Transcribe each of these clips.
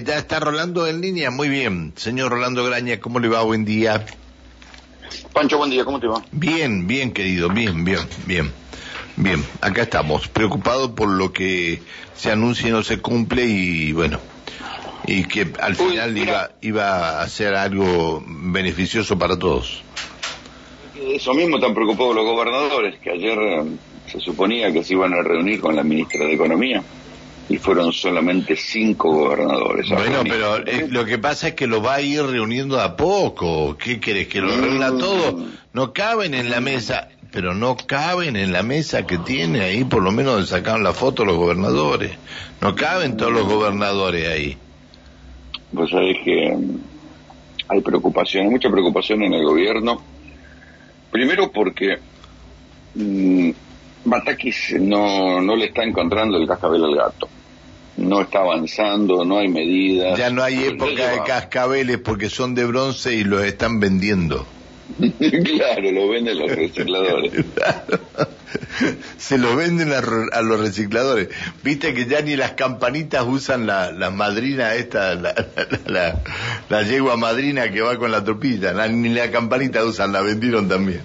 Ya está Rolando en línea, muy bien. Señor Rolando Graña, ¿cómo le va? Buen día. Pancho, buen día, ¿cómo te va? Bien, bien, querido, bien, bien, bien. Bien, acá estamos, preocupados por lo que se anuncia y no se cumple y bueno, y que al Uy, final mira. iba, iba a ser algo beneficioso para todos. Eso mismo están preocupados los gobernadores, que ayer eh, se suponía que se iban a reunir con la ministra de Economía y fueron solamente cinco gobernadores. Bueno, pero eh, lo que pasa es que lo va a ir reuniendo a poco. ¿Qué querés? ¿Que lo reúna Mm. todo? No caben en la mesa, pero no caben en la mesa que tiene ahí, por lo menos sacaron la foto los gobernadores. No caben todos los gobernadores ahí. Vos sabés que mm, hay preocupación, hay mucha preocupación en el gobierno. Primero porque mm, Batakis no, no le está encontrando el cascabel al gato. No está avanzando, no hay medidas. Ya no hay época de cascabeles porque son de bronce y los están vendiendo. claro, lo venden los recicladores. Se lo venden a, los recicladores. Viste que ya ni las campanitas usan la, la madrina esta, la, la, la yegua madrina que va con la tropilla. La- ni la campanita usan, la vendieron también.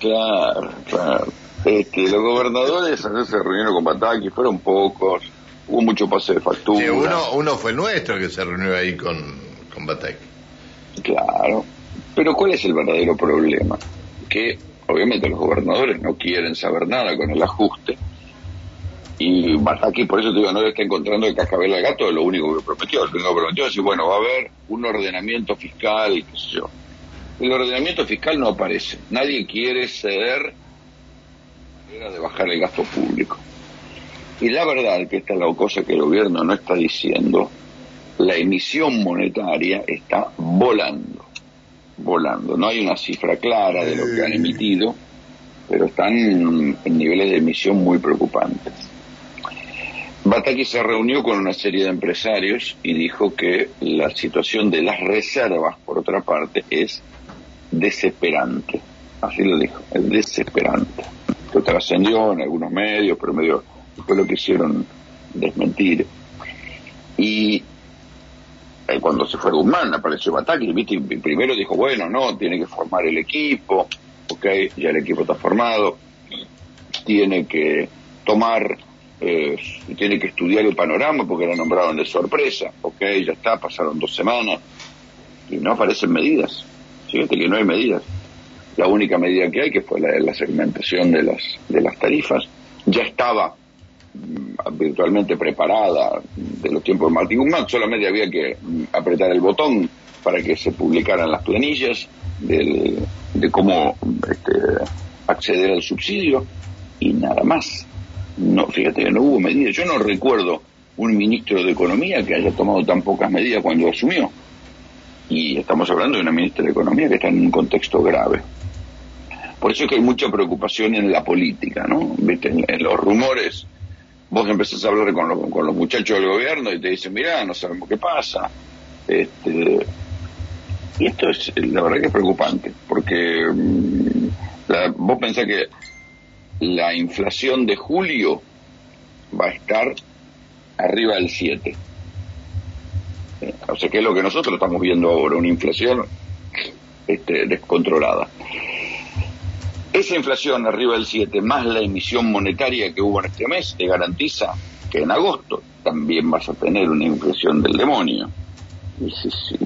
Claro, claro. Este, los gobernadores ayer se reunieron con Bataki, fueron pocos, hubo mucho pase de factura. Sí, uno, uno fue nuestro que se reunió ahí con, con Batak. Claro. Pero ¿cuál es el verdadero problema? Que obviamente los gobernadores no quieren saber nada con el ajuste. Y Bataki, por eso te digo, no le está encontrando el cascabel al gato, es lo único que prometió. Lo único que prometió es decir, bueno, va a haber un ordenamiento fiscal, qué sé yo. El ordenamiento fiscal no aparece. Nadie quiere ceder manera de bajar el gasto público. Y la verdad que esta es la cosa que el gobierno no está diciendo, la emisión monetaria está volando, volando. No hay una cifra clara de lo que han emitido, pero están en, en niveles de emisión muy preocupantes. Bataki se reunió con una serie de empresarios y dijo que la situación de las reservas, por otra parte, es desesperante. Así lo dijo, es desesperante. Lo trascendió en algunos medios, pero medio después lo quisieron desmentir. Y eh, cuando se fue Guzmán apareció Bataki, ¿viste? Y primero dijo, bueno, no, tiene que formar el equipo, ok, ya el equipo está formado, tiene que tomar, eh, tiene que estudiar el panorama porque la nombraron de sorpresa, ok, ya está, pasaron dos semanas y no aparecen medidas, fíjate que no hay medidas. La única medida que hay, que fue la de la segmentación de las, de las tarifas, ya estaba mm, virtualmente preparada de los tiempos de Martín Guzmán, solamente había que mm, apretar el botón para que se publicaran las planillas del- de cómo este, acceder al subsidio y nada más. No, fíjate que no hubo medidas. Yo no recuerdo un ministro de Economía que haya tomado tan pocas medidas cuando asumió. Y estamos hablando de una ministra de Economía que está en un contexto grave. Por eso es que hay mucha preocupación en la política, ¿no? ¿Viste? En, los rumores, vos empezás a hablar con los, con los muchachos del gobierno y te dicen, mirá, no sabemos qué pasa. Este, y esto es, la verdad que es preocupante, porque mm, la- vos pensás que la inflación de julio va a estar arriba del 7. O sea que es lo que nosotros estamos viendo ahora, una inflación este, descontrolada. Esa inflación arriba del 7 más la emisión monetaria que hubo en este mes te garantiza que en agosto también vas a tener una inflación del demonio.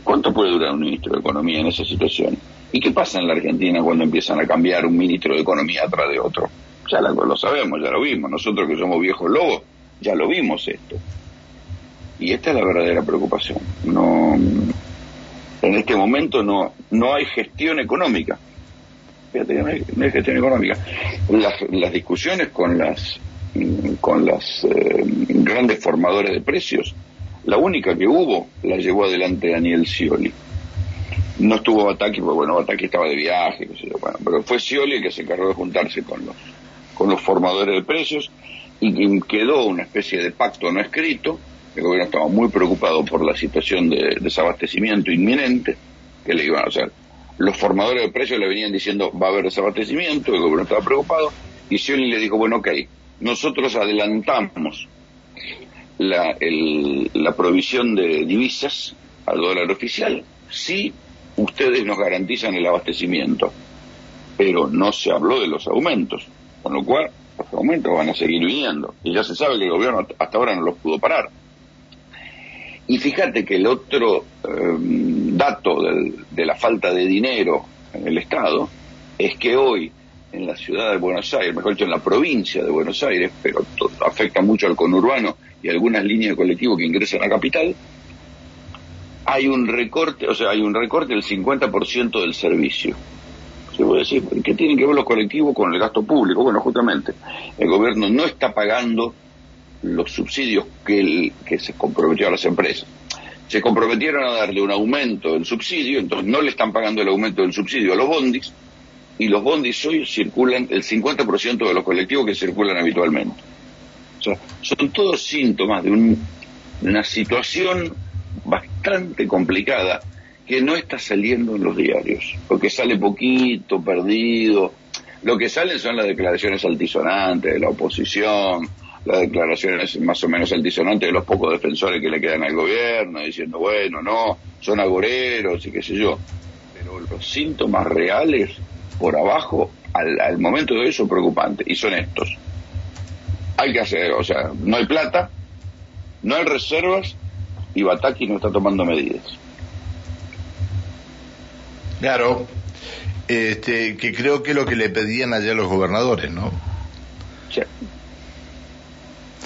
¿Cuánto puede durar un ministro de Economía en esa situación? ¿Y qué pasa en la Argentina cuando empiezan a cambiar un ministro de Economía atrás de otro? Ya lo sabemos, ya lo vimos. Nosotros que somos viejos lobos, ya lo vimos esto. Y esta es la verdadera preocupación. No, en este momento no, no hay gestión económica. Fíjate no hay, gestión económica. Las, las discusiones con las con las eh, grandes formadores de precios, la única que hubo la llevó adelante Daniel Scioli. No estuvo Bataki, porque bueno, Bataki estaba de viaje, sé bueno, pero fue Scioli el que se encargó de juntarse con los, con los formadores de precios y que quedó una especie de pacto no escrito. El gobierno estaba muy preocupado por la situación de desabastecimiento inminente que le iban a hacer. Los formadores de precios le venían diciendo va a haber desabastecimiento, el gobierno estaba preocupado y Scioli le dijo, bueno, ok, nosotros adelantamos la, la provisión de divisas al dólar oficial si ustedes nos garantizan el abastecimiento. Pero no se habló de los aumentos, con lo cual los aumentos van a seguir viniendo. Y ya se sabe que el gobierno hasta ahora no los pudo parar. Y fíjate que el otro em, dato de la falta de dinero en el Estado es que hoy en la ciudad de Buenos Aires, mejor dicho en la provincia de Buenos Aires, pero afecta mucho al conurbano y algunas líneas de colectivo que ingresan a capital, hay un recorte, o sea, hay un recorte del 50% del servicio. Se puede decir, ¿qué tienen que ver los colectivos con el gasto público? Bueno, justamente, el gobierno no está pagando los subsidios que, que se comprometió a las empresas. Se comprometieron a darle un aumento del subsidio, entonces no le están pagando el aumento del subsidio a los bondis, y los bondis hoy circulan el 50% de los colectivos que circulan habitualmente. Son todos síntomas de, una situación bastante complicada que no está saliendo en los diarios, porque sale poquito, perdido. Lo que salen son las declaraciones altisonantes de la oposición, las declaraciones más o menos altisonantes de los pocos defensores que le quedan al gobierno, diciendo, bueno, no, son agoreros y qué sé yo. Pero los síntomas reales por abajo al, momento de eso preocupante y son estos. Hay que hacer, o sea, no hay plata, no hay reservas y Bataki no está tomando medidas. Claro, este, que creo que es lo que le pedían allá los gobernadores, ¿no? Sí.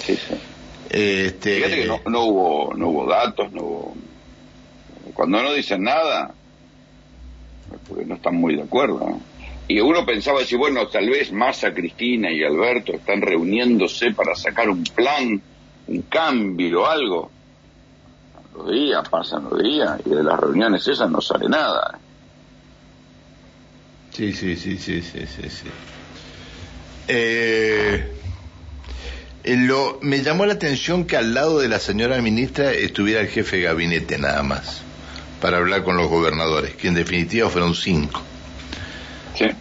Sí, sí. Este... Fíjate que no, no, hubo, no hubo datos, no hubo... Cuando no dicen nada, porque no están muy de acuerdo. ¿no? Y uno pensaba decir, bueno, tal vez Massa, Cristina y Alberto están reuniéndose para sacar un plan, un cambio o algo. Los días, pasan los días, y de las reuniones esas no sale nada. Sí, sí, sí, sí, sí, sí. sí. Eh, lo, me llamó la atención que al lado de la señora ministra estuviera el jefe de gabinete nada más, para hablar con los gobernadores, que en definitiva fueron cinco.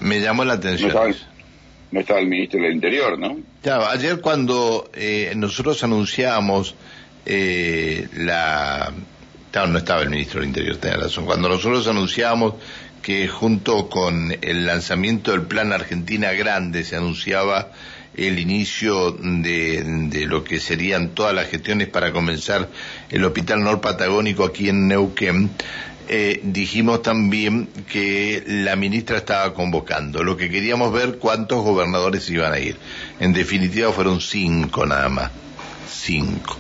Me llamó la atención. No estaba, el ministro del Interior, ¿no? Ayer cuando eh, nosotros anunciamos eh, la... no estaba el ministro del Interior, tenía razón. Cuando nosotros anunciamos que junto con el lanzamiento del Plan Argentina Grande se anunciaba el inicio de, de, lo que serían todas las gestiones para comenzar el Hospital Norpatagónico aquí en Neuquén, eh, dijimos también que la ministra estaba convocando. Lo que queríamos ver cuántos gobernadores iban a ir. En definitiva fueron cinco nada más. Cinco.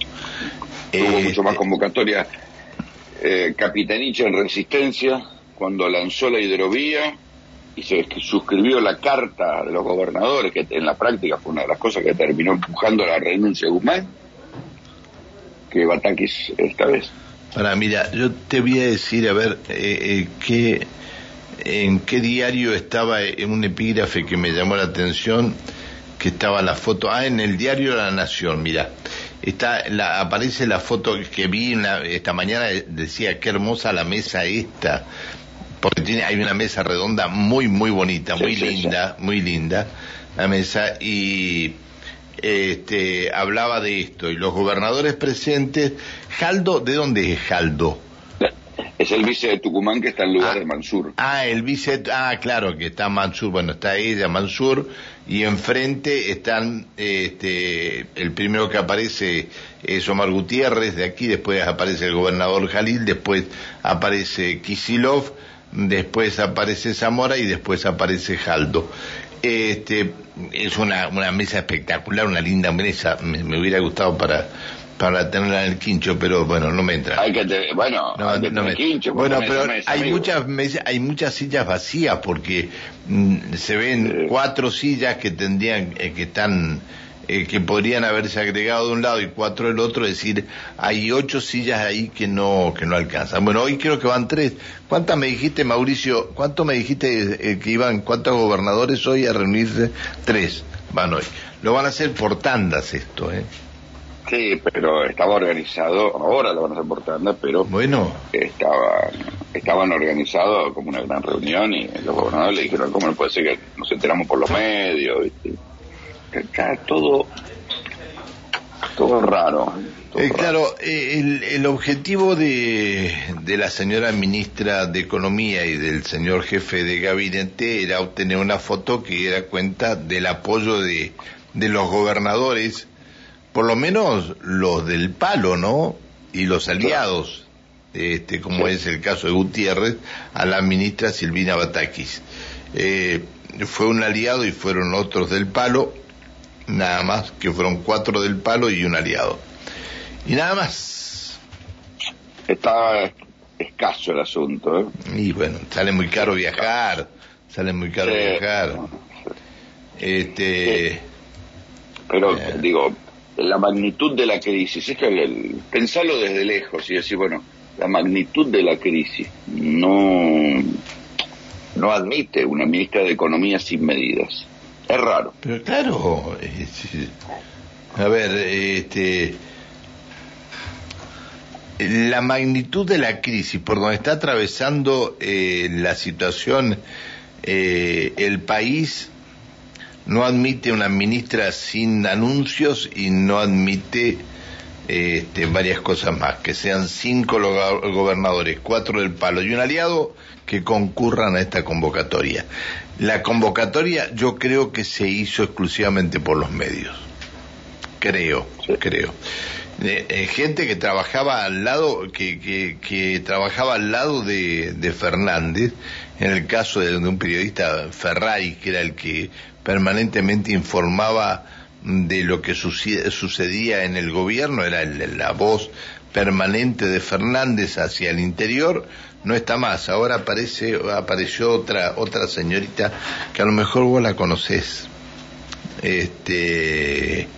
Hubo mucho eh, más convocatoria. Eh, Capitaniche en Resistencia, cuando lanzó la hidrovía y se suscribió la carta de los gobernadores, que en la práctica fue una de las cosas que terminó empujando la renuncia de Guzmán, que Batakis esta vez. Para, mira, yo te voy a decir, a ver, eh, eh, qué, en qué diario estaba en un epígrafe que me llamó la atención, que estaba la foto, ah, en el diario La Nación, mira, está, la, aparece la foto que vi esta mañana, decía, qué hermosa la mesa esta, porque tiene, hay una mesa redonda muy, muy bonita, muy linda, muy linda, la mesa, y este, hablaba de esto y los gobernadores presentes, Jaldo, ¿de dónde es Jaldo? Es el vice de Tucumán que está en lugar ah, de Mansur. Ah, el vice, ah, claro, que está Mansur, bueno, está ella, Mansur, y enfrente están, este, el primero que aparece es Omar Gutiérrez, de aquí, después aparece el gobernador Jalil, después aparece Kisilov, después aparece Zamora y después aparece Jaldo. Este, es una, una mesa espectacular, una linda mesa, me, hubiera gustado para para tenerla en el quincho, pero bueno, no me entra. Hay que bueno, quincho, bueno, pero hay muchas hay muchas sillas vacías porque mm, se ven cuatro sillas que tendrían eh, que están eh, que podrían haberse agregado de un lado y cuatro del otro, es decir, hay ocho sillas ahí que no, que no alcanzan. Bueno, hoy creo que van tres. ¿Cuántas me dijiste, Mauricio? ¿Cuánto me dijiste eh, que iban, cuántos gobernadores hoy a reunirse? Tres van hoy. Lo van a hacer por tandas esto, ¿eh? Sí, pero estaba organizado, ahora lo van a hacer por tandas, pero bueno. estaban, estaban organizados como una gran reunión y los gobernadores le dijeron, ¿cómo no puede ser que nos enteramos por los medios? ¿viste? Está todo todo raro. Eh, claro, eh, el, objetivo de, de, la señora ministra de Economía y del señor jefe de gabinete era obtener una foto que diera cuenta del apoyo de, de los gobernadores, por lo menos los del palo, ¿no? Y los aliados, este, como es el caso de Gutiérrez, a la ministra Silvina Batakis. Eh, fue un aliado y fueron otros del palo, nada más, que fueron cuatro del palo y un aliado. Y nada más. Está escaso el asunto, ¿eh? Y bueno, sale muy caro viajar, sale muy caro viajar. Este... Pero, eh. digo, la magnitud de la crisis, es que el, pensarlo desde lejos y decir, bueno, la magnitud de la crisis no, no admite una ministra de Economía sin medidas. Es raro. Pero claro, a ver, este la magnitud de la crisis por donde está atravesando eh, la situación eh, el país no admite una ministra sin anuncios y no admite este, varias cosas más, que sean cinco gobernadores, cuatro del palo y un aliado que concurran a esta convocatoria. La convocatoria yo creo que se hizo exclusivamente por los medios. Creo, creo. Eh, gente que trabajaba al lado, que, que, que trabajaba al lado de, de, Fernández, en el caso de, un periodista Ferrari, que era el que permanentemente informaba de lo que sucedía en el gobierno, era la voz permanente de Fernández hacia el interior, no está más. Ahora aparece, apareció otra, otra señorita que a lo mejor vos la conocés. Este,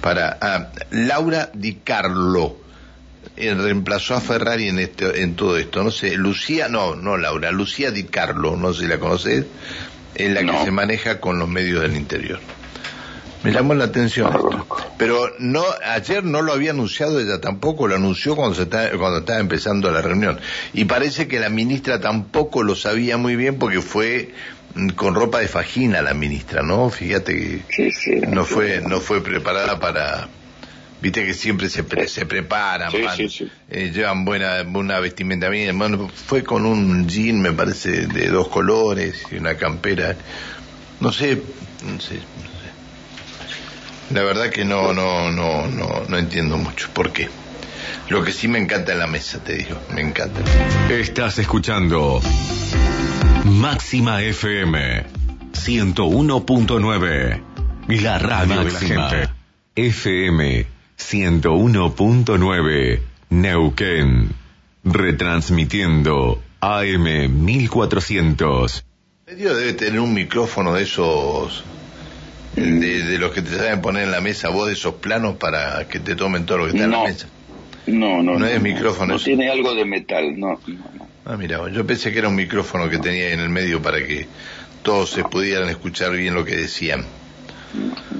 para ah, Laura Di Carlo eh, reemplazó a Ferrari en este, en todo esto no sé Lucía no no Laura Lucía Di Carlo no sé si la conoces es la que se maneja con los medios del interior me llamó la atención pero no ayer no lo había anunciado ella tampoco lo anunció cuando se cuando estaba empezando la reunión. Y parece que la ministra tampoco lo sabía muy bien porque fue con ropa de fajina la ministra, ¿no? Fíjate que no fue no fue preparada para viste que siempre se se preparan, eh, llevan buena una vestimenta. Bien, bueno, fue con un jean me parece de dos colores y una campera. No sé, no sé, La verdad que no no no no no entiendo mucho por qué. Lo que sí me encanta en la mesa, te digo, me encanta. Estás escuchando Máxima FM 101.9. La radio de la gente. FM 101.9. Neuquén. Retransmitiendo AM 1400. Medio debe tener un micrófono de esos de, los que te saben poner en la mesa vos de esos planos para que te tomen todo lo que está en la mesa. No, no, no. es micrófono. No, tiene algo de metal, no, Ah, mira, yo pensé que era un micrófono que tenía en el medio para que todos se pudieran escuchar bien lo que decían.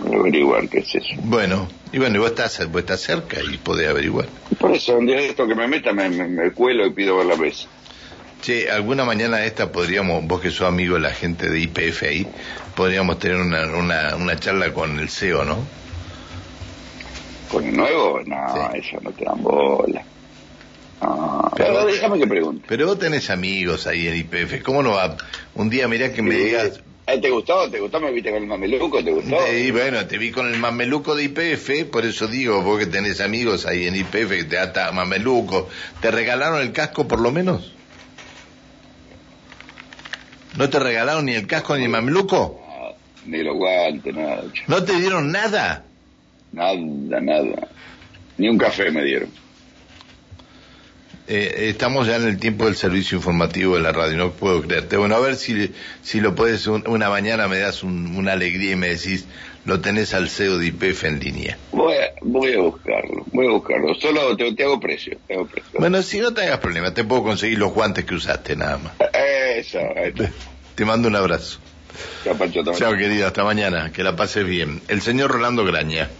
Voy a averiguar qué es eso. Bueno, y bueno, vos estás, vos estás cerca y podés averiguar. Por eso, un día esto que me meta, me, cuelo y pido ver la mesa. Che, alguna mañana esta podríamos, vos que sos amigo de la gente de IPF ahí, podríamos tener una, una, una charla con el CEO, ¿no? ¿Con el nuevo? No, eso no te dan bola. pero, déjame que pregunte. Pero vos tenés amigos ahí en IPF, ¿cómo no va? Un día mirá que me digas... Eh, ¿Te gustó? ¿Te gustó? ¿Me viste con el mameluco? ¿Te gustó? Sí, bueno, te vi con el mameluco de IPF, por eso digo, vos que tenés amigos ahí en IPF que te ata mameluco, ¿te regalaron el casco por lo menos? ¿No te regalaron ni el casco ni el mameluco? ni los guantes, nada. ¿No te dieron nada? Nada, nada. Ni un café me dieron. Eh, estamos ya en el tiempo del servicio informativo de la radio, no puedo creerte. Bueno, a ver si, si lo puedes, una mañana me das una alegría y me decís, lo tenés al CEO de IPF en línea. Voy a, voy a buscarlo, voy a buscarlo. Solo te, hago precio, te hago precio. Bueno, si no te hagas problema, te puedo conseguir los guantes que usaste, nada más. Eso. Te mando un abrazo. Chao, Pancho, Chao, querido, hasta mañana, que la pases bien. El señor Rolando Graña.